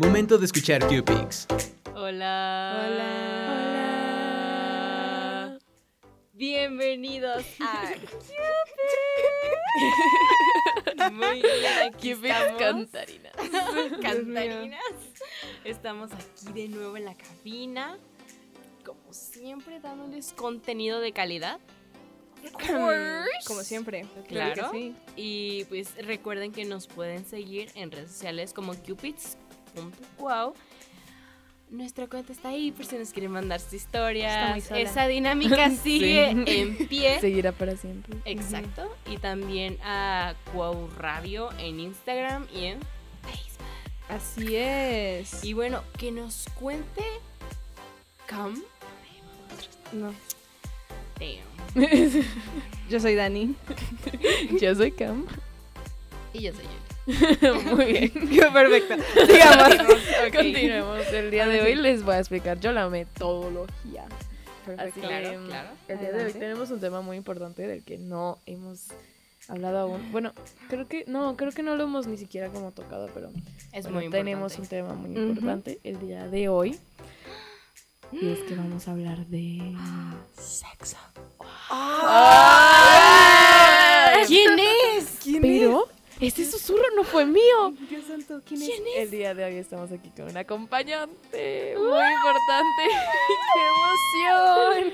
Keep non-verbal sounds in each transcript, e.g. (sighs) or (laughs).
Momento de escuchar Q-Pix. Hola. Hola. Bienvenidos a Cupid. Muy bien, aquí estamos. Cantarinas. (laughs) Cantarinas. Estamos aquí de nuevo en la cabina. Como siempre, dándoles contenido de calidad. Como siempre. Claro. que sí. Y pues recuerden que nos pueden seguir en redes sociales como cupids.wow. Nuestra cuenta está ahí por si nos quieren mandar sus historias. Esa dinámica (laughs) sigue Sí. en pie. Seguirá para siempre. Exacto. Y también a Cuau Radio en Instagram y en Facebook. Así es. Y bueno, que nos cuente Cam. No. Damn. (laughs) Yo soy Dani. (laughs) Yo soy Cam. Y yo soy Yuli. (laughs) Muy bien. (laughs) Perfecto. Sigamos. (laughs) Continuemos. El día de hoy les voy a explicar yo la metodología. Así Claro, que, claro. El día de hoy tenemos un tema muy importante del que no hemos hablado aún. Bueno, creo que no, creo que no lo hemos ni siquiera como tocado, pero Es bueno, muy importante. tenemos un tema muy importante el día de hoy. Y es que vamos a hablar de sexo. ¿Quién es? Pero ese susurro no fue mío. Dios santo, ¿quién, ¿Quién es? El día de hoy estamos aquí con un acompañante muy importante. (laughs) ¡Qué emoción!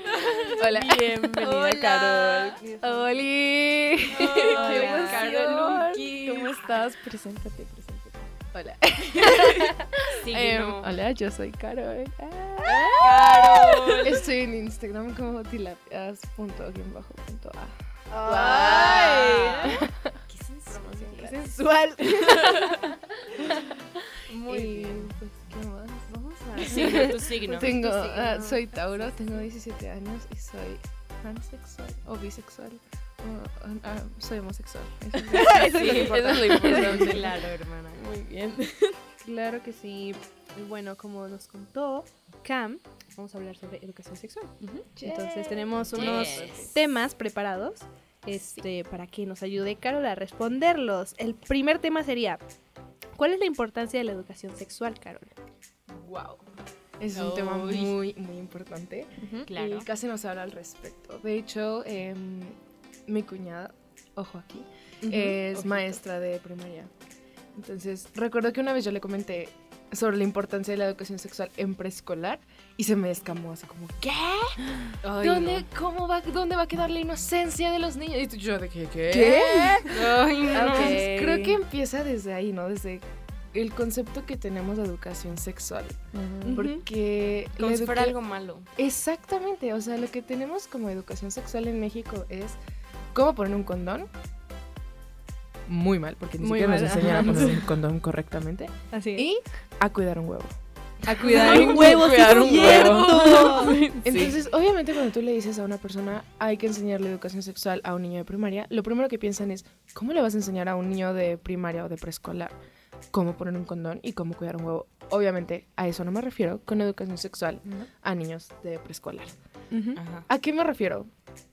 Hola. Bienvenida, Hola. Carol. ¡Oli! ¡Qué emoción! Caroluki. ¿Cómo estás? Preséntate, preséntate. Hola. (laughs) Signo. Em, hola, yo soy Carol. Carol. Estoy en Instagram como tilapias.a. ¡Ay! Qué sensual. (laughs) Muy y, bien. pues, ¿qué más? Vamos a... (laughs) Signo, tu signo. Tengo, Tu signo. ah, soy Tauro, tengo 17 años y soy pansexual o bisexual. ah, soy homosexual. Eso es- lo (laughs) importante. Eso es lo importante. Claro, hermana. Muy bien. Claro que sí. Y Bueno, como nos contó Cam, vamos a hablar sobre educación sexual. Entonces tenemos unos Yes. temas preparados este, para que nos ayude Carol a responderlos. El primer tema sería, ¿cuál es la importancia de la educación sexual, Carol? Wow. Es un tema Uy. muy, muy importante. Claro. Y casi no se habla al respecto. De hecho, em, mi cuñada, ojo aquí, es ojito. maestra de primaria. Entonces, recuerdo que una vez yo le comenté sobre la importancia de la educación sexual en preescolar y se me escamó así como, ¿qué? Ay, ¿Dónde, cómo va, ¿Dónde va a quedar la inocencia de los niños? Y yo de que, ¿qué? ¿Qué? Ay, no. Entonces, creo que empieza desde ahí, ¿no? Desde el concepto que tenemos de educación sexual. Porque... Como si fuera algo malo. Exactamente, o sea, lo que tenemos como educación sexual en México es cómo poner un condón. Muy mal, porque ni Muy siquiera nos mal, enseñan a poner un condón correctamente. Así es. Y a cuidar un huevo. A cuidar un huevo, cuidar sí un cierto. Entonces, obviamente cuando tú le dices a una persona hay que enseñarle educación sexual a un niño de primaria, lo primero que piensan es, ¿cómo le vas a enseñar a un niño de primaria o de preescolar cómo poner un condón y cómo cuidar un huevo? Obviamente a eso no me refiero con educación sexual a niños de preescolar. ¿A qué me refiero?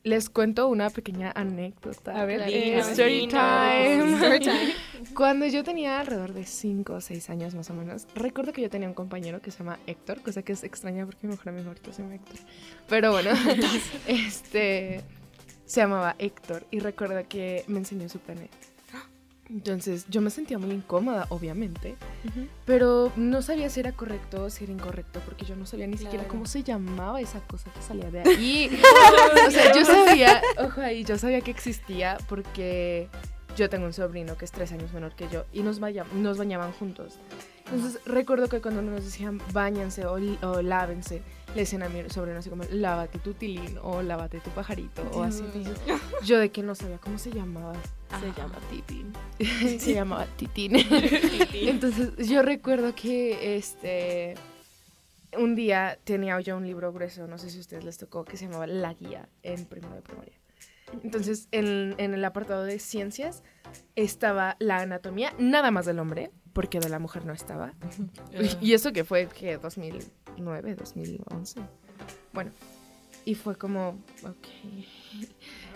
Les cuento una pequeña anécdota. A ver, Claro. dinos, Story time. (laughs) Story time. (laughs) Cuando yo tenía alrededor de 5 o 6 años más o menos, recuerdo que yo tenía un compañero que se llama Héctor, cosa que es extraña porque mi mejor amigo ahorita se llama Héctor. Pero bueno, (laughs) este se llamaba Héctor y recuerdo que me enseñó su pene. Entonces yo me sentía muy incómoda, obviamente, pero no sabía si era correcto o si era incorrecto porque yo no sabía ni siquiera cómo se llamaba esa cosa que salía de ahí. (laughs) (laughs) o sea, yo sabía, ojo ahí, yo sabía que existía porque yo tengo un sobrino que es tres años menor que yo y nos, vaya- nos bañaban juntos. Entonces recuerdo que cuando nos decían bañanse o lávense, le decían a mi sobrino así como lávate tu tilín o lávate tu pajarito o así. Entonces (laughs) yo de que no sabía cómo se llamaba. Se Ajá. llama Titín. (laughs) se llamaba (laughs) Titín. Entonces yo recuerdo que este un día tenía yo un libro grueso, no sé si a ustedes les tocó, que se llamaba La Guía en primero de primaria. Entonces en, en el apartado de ciencias estaba la anatomía, nada más del hombre, porque de la mujer no estaba. Y eso que fue que 2009, 2011. Bueno, y fue como, ok.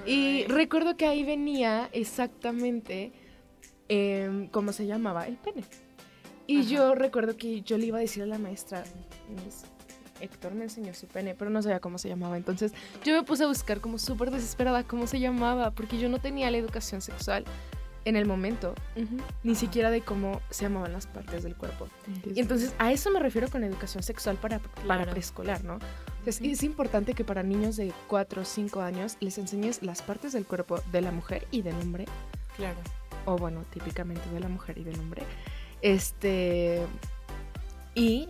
Y recuerdo que ahí venía exactamente em, cómo se llamaba el pene. Y yo recuerdo que yo le iba a decir a la maestra, "Miss, Héctor me enseñó su pene, pero no sabía cómo se llamaba. Entonces yo me puse a buscar como súper desesperada cómo se llamaba, porque yo no tenía la educación sexual en el momento, ni siquiera de cómo se llamaban las partes del cuerpo. Y entonces a eso me refiero con educación sexual para, para Claro. preescolar, ¿no? Entonces, es importante que para niños de 4 o 5 años les enseñes las partes del cuerpo de la mujer y del hombre, Claro. o bueno, típicamente de la mujer y del hombre, este, y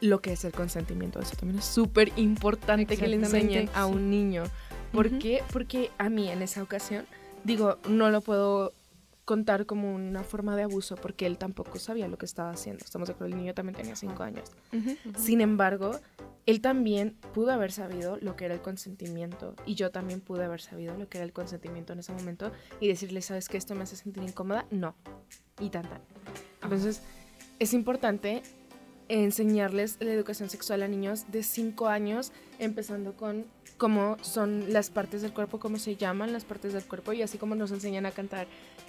lo que es el consentimiento. Eso también es súper importante que le enseñen a un niño. ¿Por qué? Porque a mí en esa ocasión, digo, no lo puedo contar como una forma de abuso porque él tampoco sabía lo que estaba haciendo. Estamos de acuerdo, el niño también tenía 5 años. Sin embargo, él también pudo haber sabido lo que era el consentimiento y yo también pude haber sabido lo que era el consentimiento en ese momento y decirle, ¿sabes que esto me hace sentir incómoda? No. Y tan tan. Entonces, es importante enseñarles la educación sexual a niños de 5 años, empezando con cómo son las partes del cuerpo, cómo se llaman las partes del cuerpo y así como nos enseñan a cantar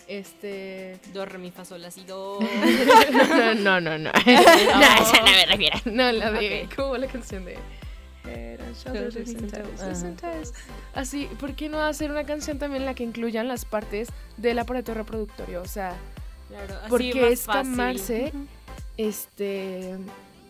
este Do, re, mi, fa, sol, la, si, do. (laughs) no, no, no, no. (laughs) (laughs) no, esa no me refiero. No, la de. Ok. ¿Cómo va la canción de.? Así, ¿por qué no hacer una canción también en la que incluyan las partes del aparato reproductorio? O sea, Claro, así porque es fácil. calmarse, este.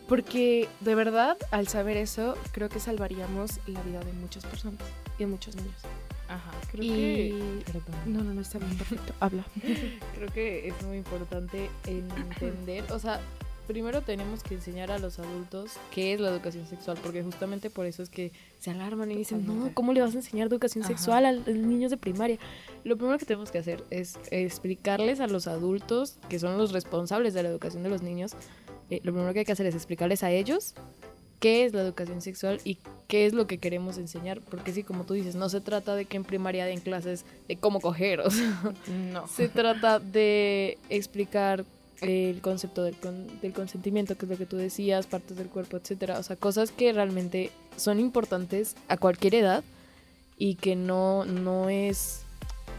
Porque de verdad, al saber eso, creo que salvaríamos la vida de muchas personas y de muchos niños. Ajá. Creo y. que... Perdón. No, no, no está bien, perfecto. Habla. (laughs) Creo que es muy importante entender, o sea, primero tenemos que enseñar a los adultos qué es la educación sexual, porque justamente por eso es que se alarman y dicen, no. ¿cómo le vas a enseñar educación Ajá. sexual a, los niños de primaria? Lo primero que tenemos que hacer es explicarles a los adultos, que son los responsables de la educación de los niños, eh, lo primero que hay que hacer es explicarles a ellos qué es la educación sexual y qué es lo que queremos enseñar, porque sí, como tú dices, no se trata de que en primaria den clases de cómo coger, (laughs) o sea, No. se trata de explicar el concepto del, con- del consentimiento, que es lo que tú decías, partes del cuerpo, etcétera. O sea, cosas que realmente son importantes a cualquier edad y que no, no es,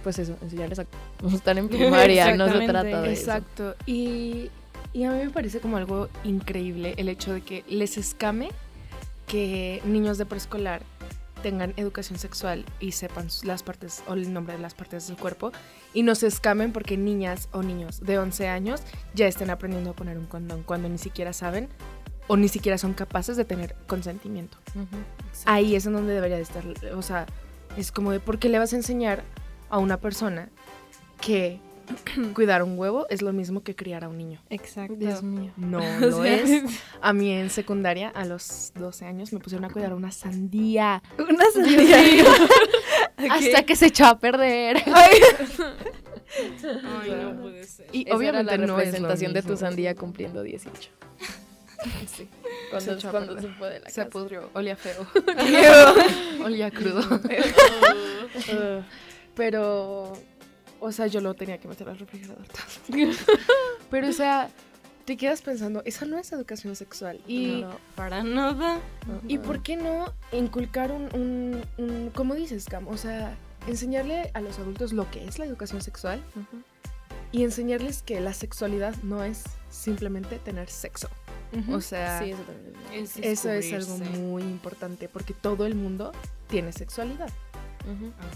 pues eso, enseñarles a cómo estar en (laughs) primaria, no se trata de eso. Exacto. Y, y a mí me parece como algo increíble el hecho de que les escame que niños de preescolar tengan educación sexual y sepan las partes o el nombre de las partes del cuerpo y no se escamen porque niñas o niños de 11 años ya estén aprendiendo a poner un condón cuando ni siquiera saben o ni siquiera son capaces de tener consentimiento. Ahí es en donde debería de estar, o sea, es como de por qué le vas a enseñar a una persona que (clears throat) cuidar un huevo es lo mismo que criar a un niño. Exacto. Dios mío. No (laughs) O lo sea, es. (laughs) A mí en secundaria, a los 12 años, me pusieron a cuidar una sandía. Una sandía. (laughs) Hasta que se echó a perder. Ay, no puede ser. Y Esa obviamente era la no representación de tu sandía cumpliendo 18. Sí, Cuando, a cuando se fue de la se casa. pudrió. Olía feo. Olía crudo. Uh, Pero, o sea, yo lo tenía que meter al refrigerador. (laughs) Pero, o sea, te quedas pensando, esa no es educación sexual. Y, No, para nada. ¿y por qué no inculcar un, un, un- como dices, Cam? O sea, enseñarle a los adultos lo que es la educación sexual Ujú. y enseñarles que la sexualidad no es simplemente tener sexo. O sea, Sí, eso es- Es eso es algo muy importante porque todo el mundo tiene sexualidad.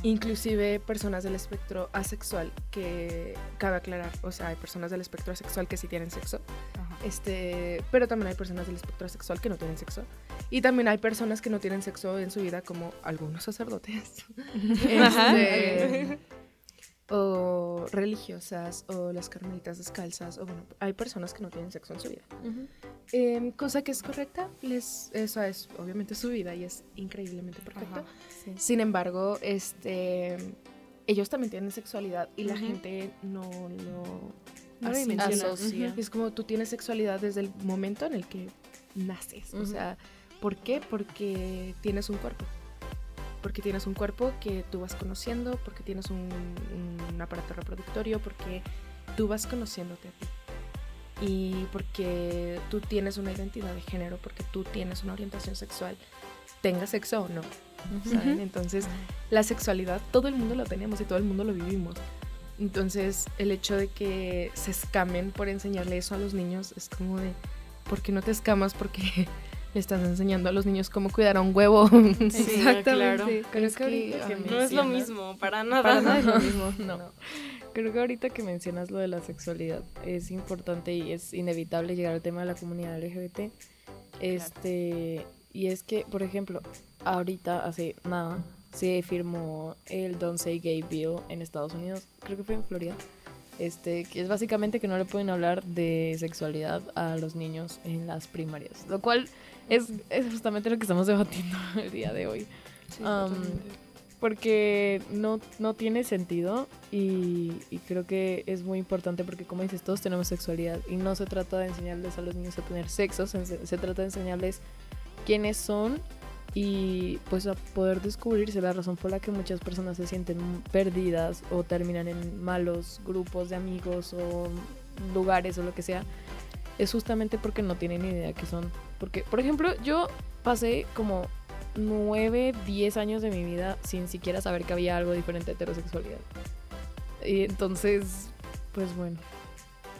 Inclusive personas del espectro asexual, que cabe aclarar, o sea, hay personas del espectro asexual que sí tienen sexo, este, pero también hay personas del espectro asexual que no tienen sexo. Y también hay personas que no tienen sexo en su vida, como algunos sacerdotes. (laughs) Ajá. Este, o religiosas, o las carmelitas descalzas, o bueno, hay personas que no tienen sexo en su vida. Em, cosa que es correcta, les, esa es obviamente su vida y es increíblemente perfecto. Ajá. Sí. Sin embargo, este, ellos también tienen sexualidad y la gente no lo No dimensiona. Ujú. Es como tú tienes sexualidad desde el momento en el que naces. O sea, ¿por qué? Porque tienes un cuerpo. Porque tienes un cuerpo que tú vas conociendo, porque tienes un, un aparato reproductorio, porque tú vas conociéndote a ti. Y porque tú tienes una identidad de género, porque tú tienes una orientación sexual, tenga sexo o no. ¿saben? Entonces, la sexualidad, todo el mundo lo tenemos y todo el mundo lo vivimos. Entonces, el hecho de que se escamen por enseñarle eso a los niños es como de, ¿por qué no te escamas? Porque le estás enseñando a los niños cómo cuidar a un huevo. (laughs) Exactamente. Creo Es que No es lo mismo, para nada. Para nada es lo mismo, (laughs) no. Creo que ahorita que mencionas lo de la sexualidad es importante y es inevitable llegar al tema de la comunidad LGBT. Este, y es que, por ejemplo, ahorita hace nada se firmó el Don't Say Gay Bill en Estados Unidos, creo que fue en Florida. Este, que es básicamente que no le pueden hablar de sexualidad a los niños en las primarias, lo cual es, es justamente lo que estamos debatiendo (laughs) el día de hoy. Um, porque no, no tiene sentido y, y creo que es muy importante porque como dices, todos tenemos sexualidad y no se trata de enseñarles a los niños a tener sexo, se, se trata de enseñarles quiénes son y pues a poder descubrirse la razón por la que muchas personas se sienten perdidas o terminan en malos grupos de amigos o lugares o lo que sea es justamente porque no tienen idea qué son porque por ejemplo yo pasé como 9, 10 años de mi vida sin siquiera saber que había algo diferente a heterosexualidad. Y entonces, pues bueno.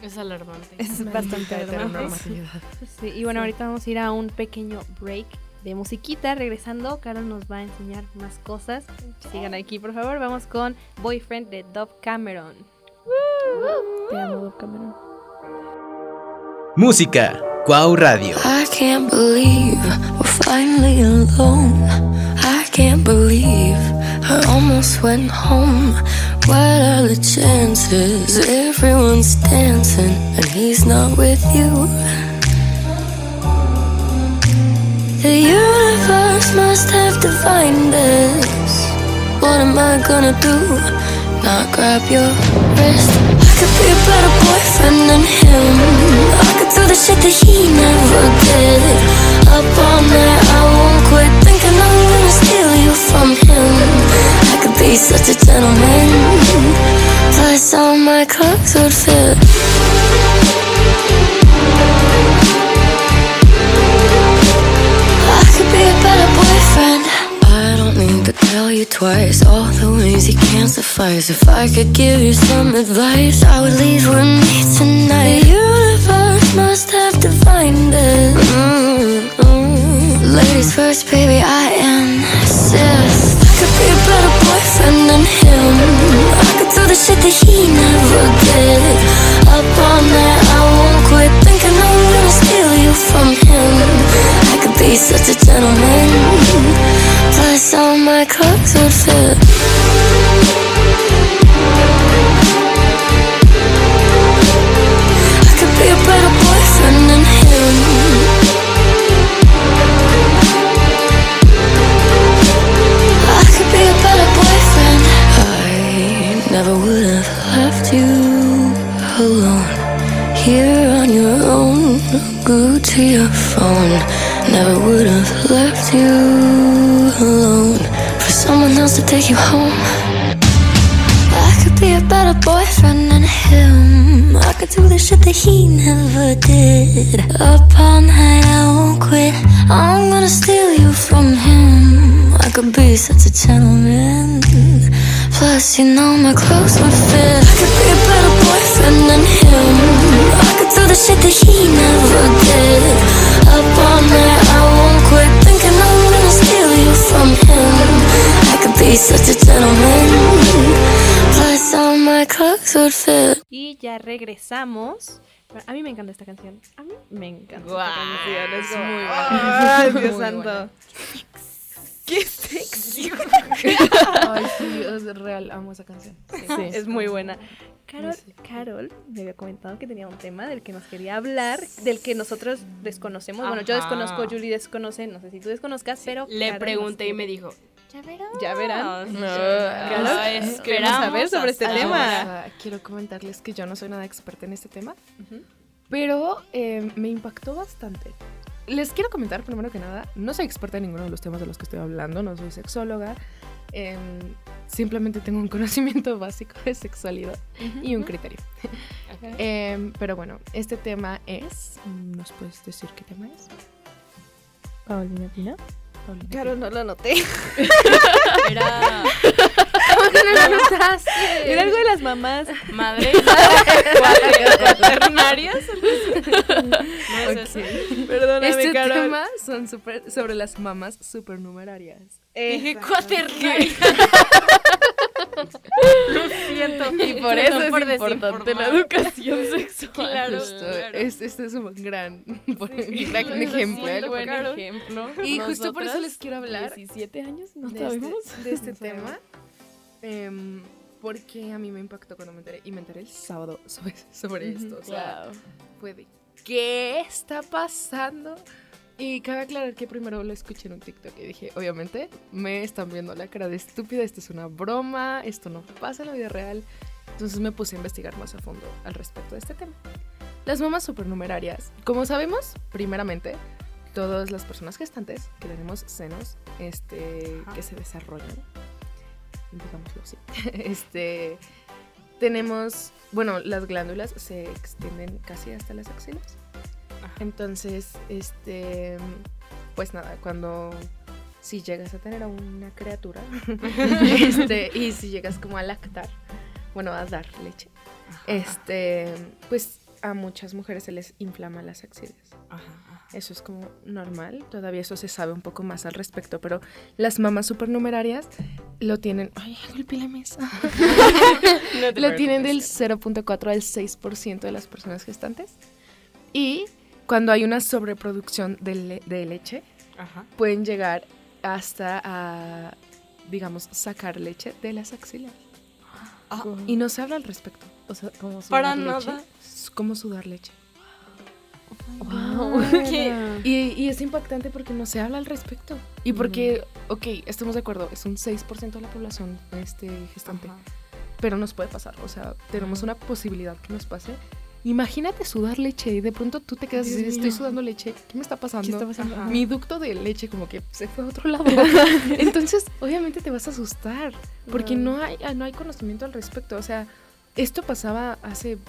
Es alarmante. Es bastante alarmante. heteronormatividad. Sí, y bueno, ahorita vamos a ir a un pequeño break de musiquita. Regresando, Carol nos va a enseñar más cosas. Sigan aquí, por favor. Vamos con Boyfriend de Dove Cameron. Te amo, Dove Cameron. Música, Cuau Radio. I can't believe we're finally alone. I can't believe I almost went home. What are the chances? Everyone's dancing and he's not with you. The universe must have divined us. What am I gonna do? Not grab your wrist. I could be a better boyfriend than him. I could do the shit that he never did. Up all night, I won't quit thinking I'm gonna steal you from him. I could be such a gentleman. Plus, all my clothes would fit. Tell you twice all the ways you can't suffice. If I could give you some advice, I would leave with me tonight. The universe must have. Mm, mm. Ladies first, baby, I insist. I could be a better boyfriend than him. I could do the shit that he never did. Up all night, I won't quit thinking I'm gonna steal you from him. I could be such a gentleman. Plus, all my clothes would fit. never would have left you alone. Here on your own glued to your phone. Never would have left you to take you home. I could be a better boyfriend than him. I could do the shit that he never did. Up all night, I won't quit. I'm gonna steal you from him. I could be such a gentleman. Plus, you know my clothes would fit. I could be a better boyfriend than him. I could do the shit that he never did. Up all night, Y ya regresamos. A mí me encanta esta canción. A mí me encanta Guau, esta canción. Es es muy buena. Ay, Dios Muy santo. buena. Qué sexy. Ay, sí, es real, amo esa canción. Sí. Es muy buena. Carol. Carol me había comentado que tenía un tema del que nos quería hablar, del que nosotros desconocemos. Bueno, yo desconozco, Julie desconoce, no sé si tú desconozcas, pero Le Carol pregunté y me dijo, ya verán. Ya verán. Carol, Carol, queremos saber sobre este tema. Ahora, quiero comentarles que yo no soy nada experta en este tema, pero eh, me impactó bastante. Les quiero comentar, primero que nada, no soy experta en ninguno de los temas de los que estoy hablando, no soy sexóloga, em, simplemente tengo un (laughs) conocimiento básico de sexualidad y un criterio. (laughs) Em, pero bueno, este tema es, ¿nos puedes decir qué tema es? Paulina Pina. Paulina? Carol, no lo noté. (laughs) Era ¿Cómo que no lo notaste? Era algo de las mamás. Madre (laughs) cuater- cuaternarias. No es eso. Perdóname, Este Carol. tema son super- sobre las mamás supernumerarias. Dije cuaternaria. (laughs) (laughs) Lo siento. Y por eso es por importante la educación (laughs) sexual. Claro, Justo, claro. es- este es un gran, (laughs) gran lo ejemplo. buen. Y justo por eso les quiero hablar 17 años, no de sabemos. este, de este tema. em, porque a mí me impactó cuando me enteré. Y me enteré el sábado sobre, sobre esto. O sea, Wow. fue de, ¿qué está pasando? Y cabe aclarar que primero lo escuché en un TikTok y dije, obviamente, me están viendo la cara de estúpida, esto es una broma, esto no pasa en la vida real. Entonces me puse a investigar más a fondo al respecto de este tema. Las mamás supernumerarias. Como sabemos, primeramente, todas las personas gestantes que tenemos senos este, que se desarrollan, digámoslo así, (laughs) este, tenemos, bueno, las glándulas se extienden casi hasta las axilas. Entonces, este, pues nada, cuando si llegas a tener a una criatura, (laughs) este, y si llegas como a lactar, bueno, a dar leche, este, pues a muchas mujeres se les inflama las axilas. Eso es como normal, todavía eso se sabe un poco más al respecto, pero las mamás supernumerarias lo tienen, ay, golpeé la mesa. (laughs) No (laughs) lo tienen del preocupes. 0.4 al 6% de las personas gestantes. Y cuando hay una sobreproducción de, le- de leche, Ajá. pueden llegar hasta a, digamos, sacar leche de las axilas. Ah, Y no se habla al respecto. O sea, como Para sudar leche. nada. Es como sudar leche. Wow. ¿Qué? (laughs) Y, y es impactante porque no se habla al respecto. Y porque, ok, estamos de acuerdo, es un 6% de la población este, gestante. Pero nos puede pasar. O sea, tenemos una posibilidad que nos pase. Imagínate sudar leche y de pronto tú te quedas así, estoy sudando leche. ¿Qué me está pasando? ¿Qué está pasando? Ajá. Mi ducto de leche como que se fue a otro lado. (laughs) Entonces, obviamente te vas a asustar porque no hay, no hay conocimiento al respecto. O sea, esto pasaba hace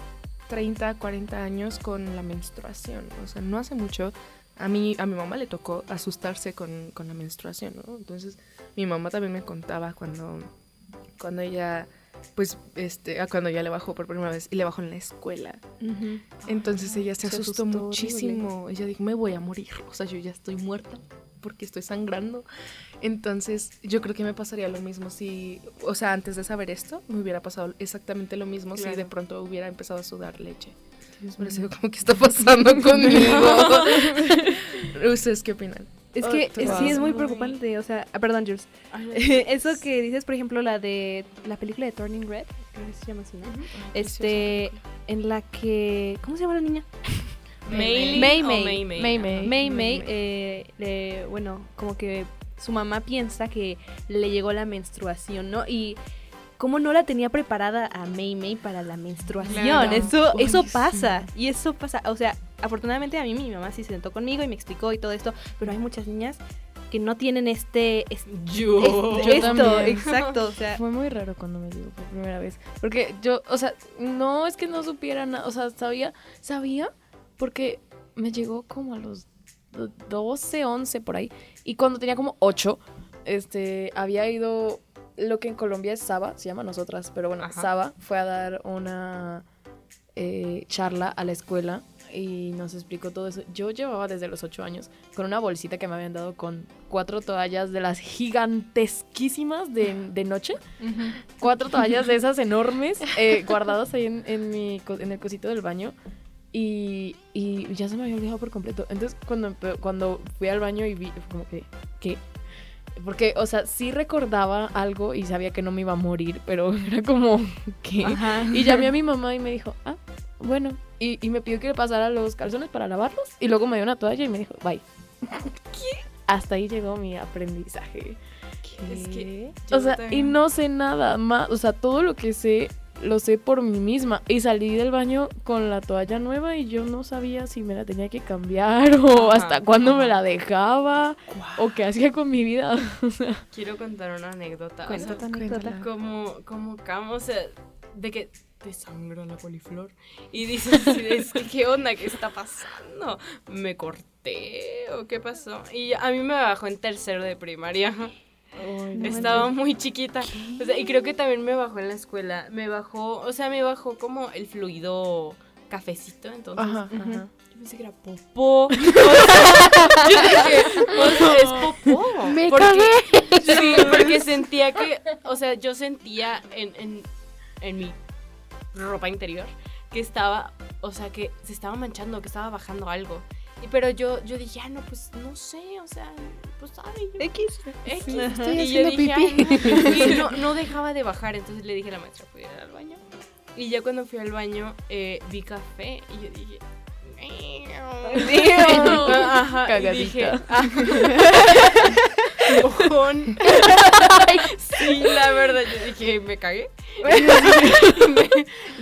30, 40 años con la menstruación. O sea, no hace mucho. A mí, a mi mamá le tocó asustarse con, con la menstruación, ¿no? Entonces, mi mamá también me contaba cuando, cuando ella, pues, este, ah, cuando ya le bajó por primera vez y le bajó en la escuela. Entonces ella se, se asustó, asustó muchísimo. Ella dijo, me voy a morir. O sea, yo ya estoy muerta porque estoy sangrando. Entonces, yo creo que me pasaría lo mismo si, o sea, antes de saber esto, me hubiera pasado exactamente lo mismo si Claro. de pronto hubiera empezado a sudar leche. Por eso como que está pasando (laughs) conmigo. (laughs) ¿Ustedes qué opinan? Es que Oh, sí es muy preocupante, o sea, ah, perdón, Jules. (laughs) Eso que dices, por ejemplo, la de la película de Turning Red, creo que se llama así, ¿no? Este, en la que, ¿cómo se llama la niña? May May. May May. May May. Eh, bueno, como que su mamá piensa que le llegó la menstruación, ¿no? Y cómo no la tenía preparada a May May para la menstruación. Claro. Eso, eso sí. pasa. Y eso pasa. O sea, afortunadamente a mí mi mamá sí se sentó conmigo y me explicó y todo esto. Pero hay muchas niñas que no tienen este, es- Yo. este- Yo esto, también. exacto. O sea, Fue muy raro cuando me llegó por primera vez. Porque yo, o sea, no es que no supiera nada. O sea, sabía, sabía, porque me llegó como a los do- 12, 11 por ahí. Y cuando tenía como 8, este, había ido lo que en Colombia es Saba, se llama nosotras, pero bueno, Ajá. Saba fue a dar una eh, charla a la escuela y nos explicó todo eso. Yo llevaba desde los 8 años con una bolsita que me habían dado con cuatro toallas de las gigantesquísimas de, de noche. Cuatro toallas de esas enormes (laughs) eh, guardadas ahí en, en mi, en el cosito del baño. Y, y ya se me había olvidado por completo. Entonces, cuando, cuando fui al baño y vi, como que, ¿qué? Porque, o sea, sí recordaba algo y sabía que no me iba a morir, pero (laughs) era como, ¿qué? ajá. Y llamé a mi mamá y me dijo, ah, bueno. Y, y me pidió que le pasara los calzones para lavarlos. Y luego me dio una toalla y me dijo, bye. (laughs) ¿Qué? Hasta ahí llegó mi aprendizaje. Es que O sea, y no sé nada más. O sea, todo lo que sé lo sé por mí misma. Y salí del baño con la toalla nueva y yo no sabía si me la tenía que cambiar (laughs) o Ajá, hasta cuándo me la dejaba o qué hacía con mi vida. (laughs) Quiero contar una anécdota. o sea, anécdota. como, como Cam, o sea, de que te sangra la coliflor. Y (laughs) dices, es que, ¿qué onda? ¿Qué está pasando? ¿Me corté o qué pasó? Y a mí me bajó en tercero de primaria. Estaba muy chiquita. O sea, y creo que también me bajó en la escuela. Me bajó, o sea, me bajó como el fluido cafecito, entonces. Ajá, Yo ajá. pensé que era popó. (laughs) O sea, yo dije, o sea, es popó. Me porque, Sí, porque sentía que, o sea, yo sentía en, en, en mi ropa interior que estaba, o sea, que se estaba manchando, que estaba bajando algo. Y, pero yo, yo dije, ah, no, pues no sé, o sea, pues yo- X. X. estoy y yo haciendo dije, pipí. "Ay, no". (laughs) Y no, no dejaba de bajar, entonces le dije a la maestra, ¿puedo ir al baño? Y ya cuando fui al baño, eh, vi café y yo dije... (laughs) Ajá, y dije, ah, mojón. sí, la verdad, yo dije, me cagué. Y (laughs) me-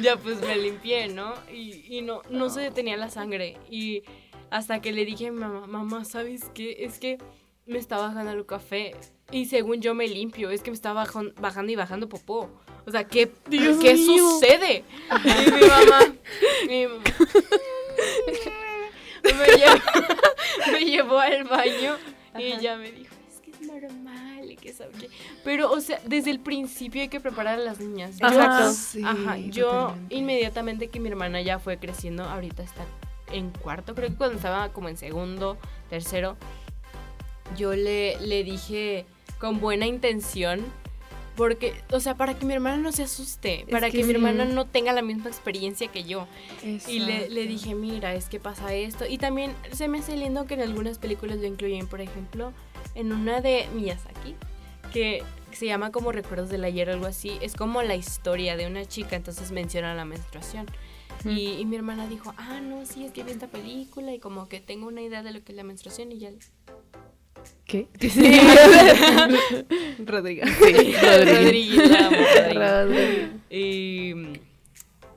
ya pues me limpié, ¿no? Y, y no, no se detenía la sangre. Y hasta que le dije a mi mamá, mamá, ¿sabes qué? Es que me está bajando el café. Y según yo me limpio, es que me está bajon- bajando y bajando popó. O sea, ¿qué, ¿qué sucede? Y mi mamá, mi mamá me, llevó, (laughs) me llevó al baño y ella me dijo, es que es normal y que sabe qué". Pero, o sea, desde el principio hay que preparar a las niñas. Exacto. Sí, Ajá, yo totalmente. inmediatamente que mi hermana ya fue creciendo, ahorita está en cuarto, creo que cuando estaba como en segundo, tercero, yo le, le dije con buena intención, porque, o sea, para que mi hermana no se asuste, para que, que mi hermana no tenga la misma experiencia que yo. Y le, le Exacto. dije, mira, es que pasa esto. Y también se me hace lindo que en algunas películas lo incluyen, por ejemplo, en una de Miyazaki, que se llama como Recuerdos del Ayer o algo así. Es como la historia de una chica, entonces menciona la menstruación. Y, y mi hermana dijo, ah, no, sí, es que vi esta película y como que tengo una idea de lo que es la menstruación y ya. ¿Qué? (laughs) Rodrigo. Rodríguez, Rodríguez. (laughs) Rodrigo. Y,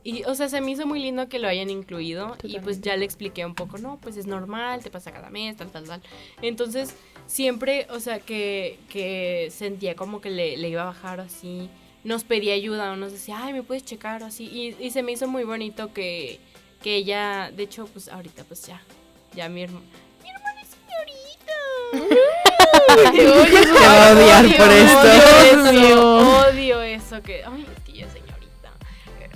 y, o sea, se me hizo muy lindo que lo hayan incluido. Y pues ya le expliqué un poco, no, pues es normal, te pasa cada mes, tal, tal, tal. Entonces, siempre, o sea, que, que sentía como que le, le iba a bajar así. Nos pedía ayuda o nos decía, ay, ¿me puedes checar o así? Y, y se me hizo muy bonito que, que ella, de hecho, pues ahorita, pues ya, ya mi hermana. Mi hermana es señorita. (laughs) Te a odiar por esto. Odio (laughs) eso, odio eso que, ay, tía señorita.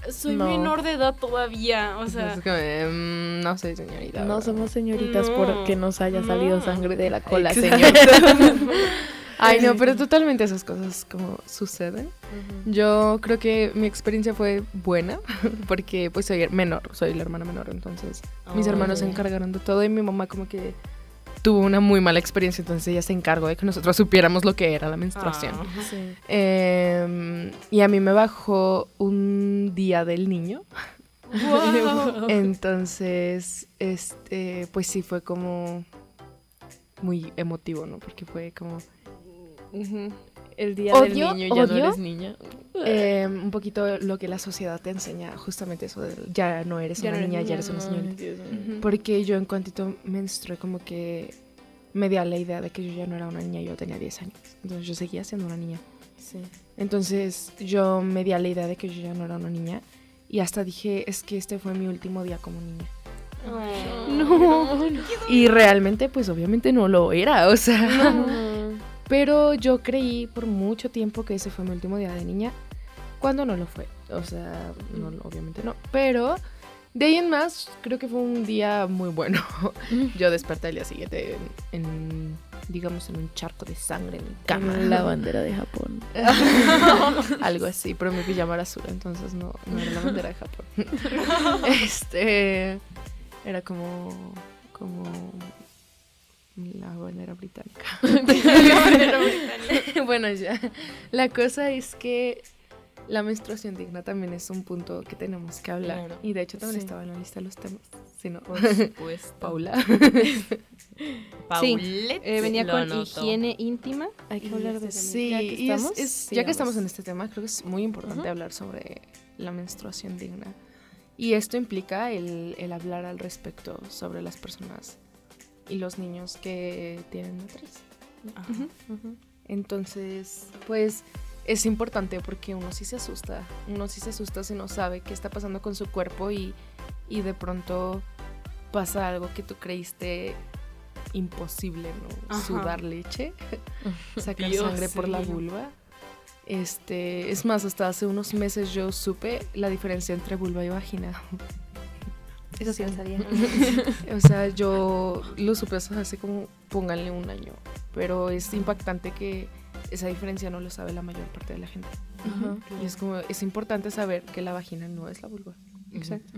Eh, Soy No. menor de edad todavía, o sea, Es como, em, no sé, señorita. No ¿verdad? somos señoritas No. porque nos haya salido No. sangre de la cola, Exacto. señor. (laughs) Ay, no, pero totalmente esas cosas como suceden. Yo creo que mi experiencia fue buena (laughs) porque pues soy menor, soy la hermana menor, entonces mis Oh, hermanos se encargaron de todo y mi mamá como que tuvo una muy mala experiencia, entonces ella se encargó de que nosotros supiéramos lo que era la menstruación. Ah. Sí. Em, y a mí me bajó un día del niño. (laughs) Entonces, este, pues sí fue como muy emotivo, ¿no? Porque fue como El día Odio, del niño ya no odio. eres niña. em, un poquito lo que la sociedad te enseña, justamente eso de ya no eres una niña, ya eres una señorita. Porque yo en cuantito menstrué como que me dio la idea de que yo ya no era una niña, yo tenía 10 años. Entonces yo seguía siendo una niña. Sí. Entonces yo me di a la idea de que yo ya no era una niña y hasta dije, es que este fue mi último día como niña. No. Y realmente, pues obviamente no lo era, o sea. Pero yo creí por mucho tiempo que ese fue mi último día de niña, cuando no lo fue. O sea, no, obviamente no. Pero de ahí en más, creo que fue un día muy bueno. (laughs) Yo desperté el día siguiente en, en, digamos, en un charco de sangre en mi cama. La (laughs) bandera de Japón. (laughs) Algo así, pero mi pijama era azul, entonces no, no era la bandera de Japón. este era como como la bandera británica. (laughs) (laughs) bueno, ya. La cosa es que la menstruación digna también es un punto que tenemos que hablar. Claro. Y de hecho también Sí. estaba en la lista de los temas. Si no, supuesto. (laughs) Paula. Paulette Eh, venía lo con higiene íntima. Hay que hablar de eso. Sí, Ya que y es- estamos, es- sí, ya que vamos. estamos en este tema, creo que es muy importante hablar sobre la menstruación digna. Y esto implica el, el hablar al respecto sobre las personas y los niños que tienen matriz. Ajá. Entonces, pues es importante porque uno sí se asusta. Uno sí se asusta si no sabe qué está pasando con su cuerpo y, y de pronto pasa algo que tú creíste imposible no Ajá. sudar leche, (laughs) sacar Dios, sangre por la sí. vulva. Este, es más, hasta hace unos meses yo supe la diferencia entre vulva y vagina. Eso sí lo sabía. (laughs) O sea, yo lo supe hace como, pónganle un año. Pero es impactante que esa diferencia no lo sabe la mayor parte de la gente. Y es como, es importante saber que la vagina no es la vulva. Exacto.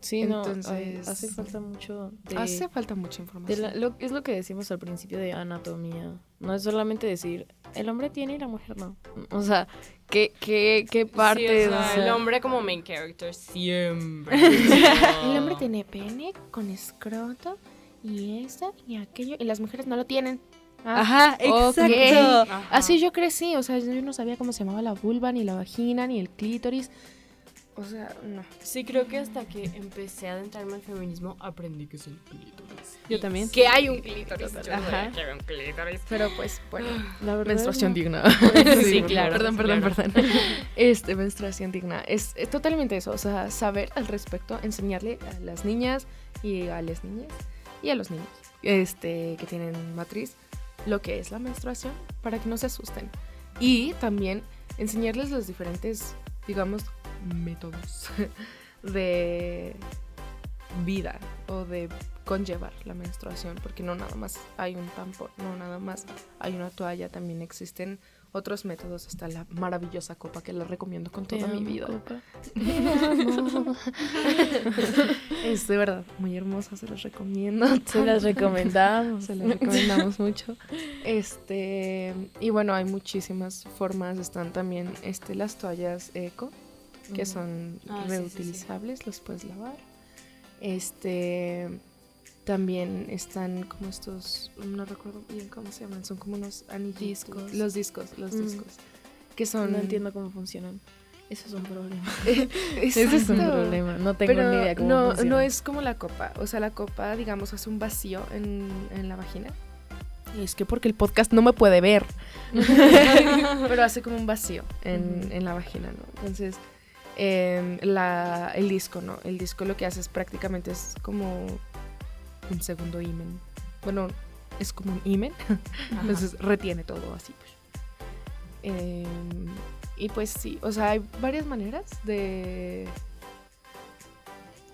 Sí, no, Entonces- hay- hace falta mucho de, Hace falta mucha información. la- lo, es lo que decimos al principio de anatomía. No es solamente decir, el hombre tiene y la mujer no. O sea, ¿qué, qué, qué parte? Sí, o sea, o sea, el hombre como main character siempre. (laughs) El hombre tiene pene con escroto y esto y aquello y las mujeres no lo tienen. Ajá, ok. exacto. Ajá. Así yo crecí, o sea, yo no sabía cómo se llamaba la vulva, ni la vagina, ni el clítoris. O sea, no. Sí, creo que hasta que empecé a adentrarme al feminismo aprendí que es el clítoris. Yo también. Que hay un clítoris. Yo Ajá. un clítoris. Pero pues, bueno, la (gasps) verdad menstruación no. digna. (laughs) Sí, por claro, favor. Perdón, claro. perdón, perdón. (laughs) Este, menstruación digna. Es, es totalmente eso, o sea, saber al respecto, enseñarle a las niñas y a las niñas y a los niños este, que tienen matriz lo que es la menstruación para que no se asusten. Y también enseñarles los diferentes, digamos, métodos (laughs) de vida o de conllevar la menstruación, porque no nada más hay un tampón, no nada más hay una toalla, también existen otros métodos, está la maravillosa copa que la recomiendo con toda mi vida. copa. (laughs) Es de verdad muy hermosa, se los recomiendo. Se las recomendamos. Se las recomendamos mucho. Este, y bueno, hay muchísimas formas. Están también este, las toallas eco, que son Ah, sí, sí, sí. reutilizables, los puedes lavar. Este, también están como estos, no recuerdo bien cómo se llaman, son como unos anillos. Discos. Los discos, los Mm. discos. Que son. No entiendo cómo funcionan. Eso es un problema. Ese (laughs) Ese es un problema. No tengo Pero ni idea cómo no, funciona. no es como la copa. O sea, la copa, digamos, hace un vacío en, en la vagina. Y es que porque el podcast no me puede ver. (laughs) Pero hace como un vacío en, en la vagina, ¿no? Entonces, em, la, el disco, ¿no? El disco lo que hace es prácticamente es como un segundo imen. Bueno, es como un imen. (laughs) Entonces retiene todo así. pues. Em, y pues sí, o sea, hay varias maneras de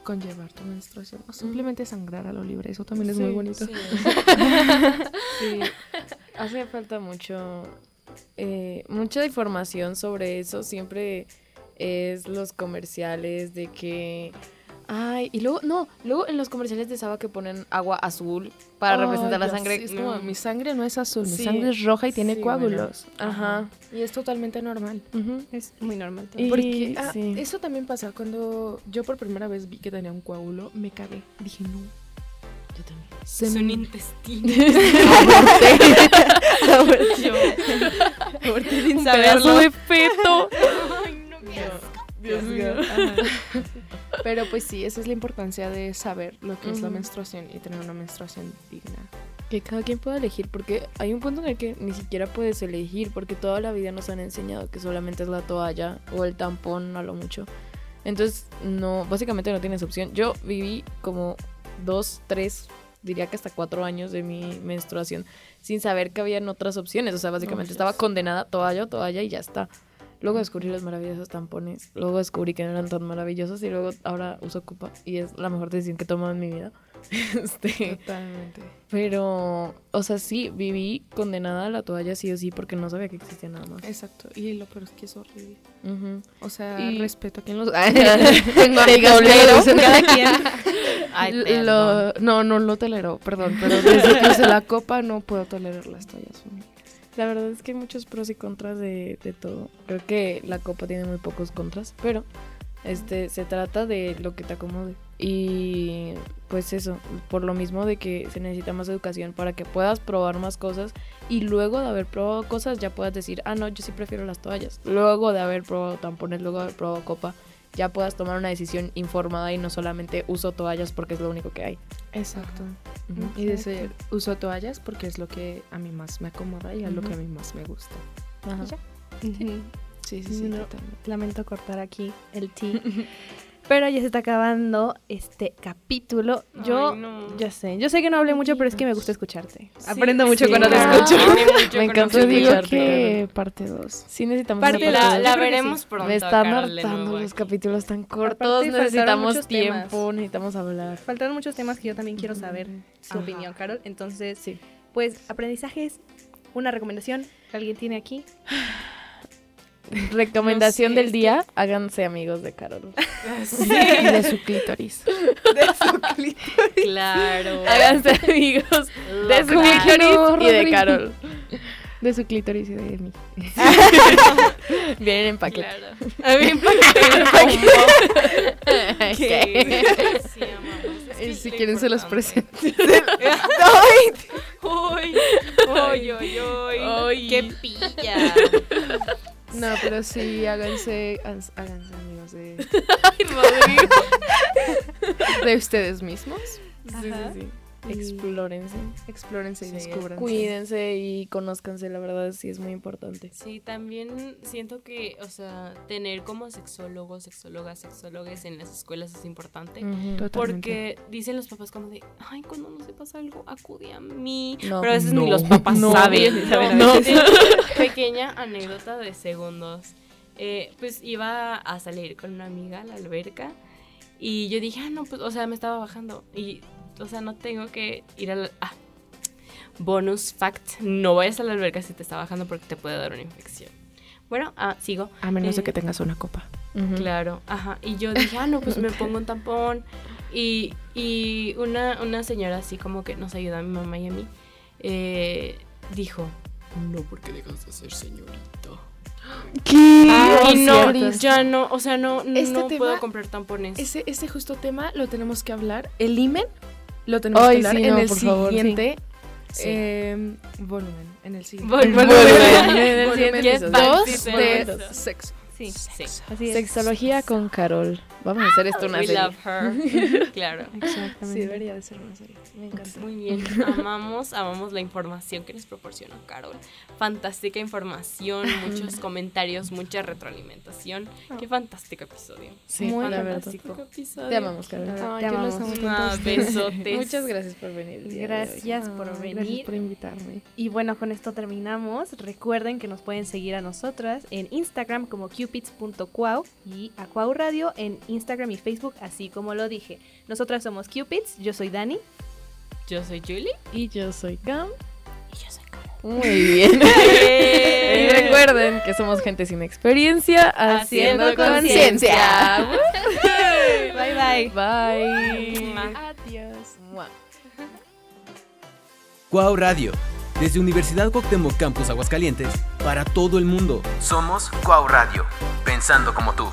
conllevar tu menstruación. O simplemente sangrar a lo libre. Eso también es muy bonito. Sí. (laughs) Sí, hace falta mucho, eh, mucha información sobre eso. Siempre es los comerciales de que, ay, y luego, no, luego en los comerciales de Saba que ponen agua azul para representar la sangre. sé, es como, no. mi sangre no es azul, mi Sí, sangre es roja y tiene sí, coágulos. Ajá. Y es totalmente normal. ujú. Es muy normal. Y- Porque ah, sí. eso también pasa cuando yo por primera vez vi que tenía un coágulo, me cagué. Dije, no. Yo también. Se Es me- (laughs) (laughs) un intestino. Yo. sin pedazo de feto. Dios mío. (laughs) Pero pues sí, esa es la importancia de saber lo que es la menstruación y tener una menstruación digna. Que cada quien pueda elegir, porque hay un punto en el que ni siquiera puedes elegir, porque toda la vida nos han enseñado que solamente es la toalla o el tampón a lo mucho. Entonces, no, básicamente no tienes opción. Yo viví como dos, tres, diría que hasta cuatro años de mi menstruación sin saber que habían otras opciones. O sea, básicamente Oh, estaba condenada toalla o toalla y ya está. Luego descubrí los maravillosos tampones. Luego descubrí que no eran tan maravillosos y luego ahora uso Cupa y es la mejor decisión que he tomado en mi vida. (laughs) Este, Totalmente. pero, o sea, sí, viví condenada a la toalla sí o sí porque no sabía que existía nada más. Exacto. Y lo peor es que es horrible. Ujú. O sea, Y- respeto a quien los... (laughs) Tengo (laughs) amigas que lo dicen. Cada quien. Ay, Lo- perdón. no, no lo tolero, perdón, pero desde que usé la copa no puedo tolerar las toallas. La verdad es que hay muchos pros y contras de, de todo. Creo que la copa tiene muy pocos contras, pero este se trata de lo que te acomode. Y pues eso, por lo mismo de que se necesita más educación para que puedas probar más cosas y luego de haber probado cosas ya puedas decir, ah, no, yo sí prefiero las toallas. Luego de haber probado tampones, luego de haber probado copa, ya puedas tomar una decisión informada y no solamente uso toallas porque es lo único que hay. Exacto. Y decir, uso toallas porque es lo que a mí más me acomoda y a lo Ujú. que a mí más me gusta. Ajá. ya. Sí, sí, sí, No. totalmente. Lamento cortar aquí el tea. (laughs) Pero ya se está acabando este capítulo. Yo, Ay, no. ya sé, yo sé que no hablé mucho, pero es que me gusta escucharte. Sí, Aprendo mucho sí, cuando te escucho. (laughs) Me encanta digo escucharte, que parte 2. Sí necesitamos Parte una la- parte veremos sí. pronto. Me están hartando los capítulos tan cortos. necesitamos tiempo, temas. necesitamos hablar. Faltaron muchos temas que yo también quiero saber su Ajá. opinión, Carol. Entonces, Sí. pues, aprendizajes, una recomendación que alguien tiene aquí. (sighs) (laughs) (laughs) Recomendación No sé, del día, háganse amigos de Carol. (laughs) Sí, (laughs) Y de su clítoris. claro. háganse amigos de su that. clítoris No, y de. Carol. De su clítoris y de mí. Vienen en paquete. Claro. A mí me ¿Qué? Sí, amamos. Es que si quieren se los presento. Uy, uy, uy, uy. Ay. Qué pilla. No, pero sí, háganse, háganse amigos de, (laughs) Ay, Rodrigo. (laughs) de ustedes mismos. Sí, sí, sí. Explórense. Explórense y Sí, descubran. Cuídense y conózcanse, la verdad sí es muy importante. Sí, también siento que, o sea, tener como sexólogos, sexólogas, sexólogues en las escuelas es importante. Totalmente. Porque dicen los papás como de, ay, cuando no sepas algo, acude a mí. No. Pero a veces No. ni los papás (laughs) No. saben. ¿saben? A No. veces. (laughs) Pequeña anécdota de segundos. Eh, pues iba a salir con una amiga a la alberca y yo dije, ah, no, pues, o sea, me estaba bajando y, o sea, no tengo que ir a la... Ah, bonus fact, no vayas a la alberca si te está bajando porque te puede dar una infección. Bueno, ah, sigo. A menos de Eh, que tengas una copa. Claro, ajá. Y yo dije, ah, no, pues me pongo un tampón. Y, y una, una señora así como que nos ayuda a mi mamá y a mí, eh, dijo, no, porque dejas de ser señorita. ¿Qué? y no, cierto. ya no, o sea, no, Este no tema- puedo comprar tampones. Ese, ese justo tema lo tenemos que hablar. El imen lo tenemos Ay, que hablar sí, en no, el favor, siguiente Sí. eh, volumen. En el siguiente. Vol- Volumen. volumen. En el Volumen (laughs) Dos de volumen. sexo. Sí. Sexología con Carol. Vamos a hacer esto una We serie. love her. (laughs) claro. Exactamente. Sí, debería de ser una serie. Me encanta. Muy bien, amamos, amamos la información que nos proporcionó Carol. Fantástica información, (laughs) muchos comentarios, mucha retroalimentación. Qué fantástico episodio. Sí, Muy la verdad. fantástico episodio. Te amamos, Carol. Ay, Te yo los amamos. Ah, besotes. Muchas gracias por venir. Gracias por venir. Gracias por invitarme. Y bueno, con esto terminamos. Recuerden que nos pueden seguir a nosotras en Instagram como cupids.cuau y a Cuau Radio en Instagram y Facebook, así como lo dije. Nosotras somos Cupids, yo soy Dani. Yo soy Julie. Y yo soy Cam. Y yo soy Carol. Muy bien. (laughs) y recuerden que somos gente sin experiencia haciendo, Haciendo conciencia. (laughs) Bye bye. Bye. Adiós. Cuau Radio, desde Universidad Cuauhtémoc Campus Aguascalientes, para todo el mundo. Somos Cuau Radio, pensando como tú.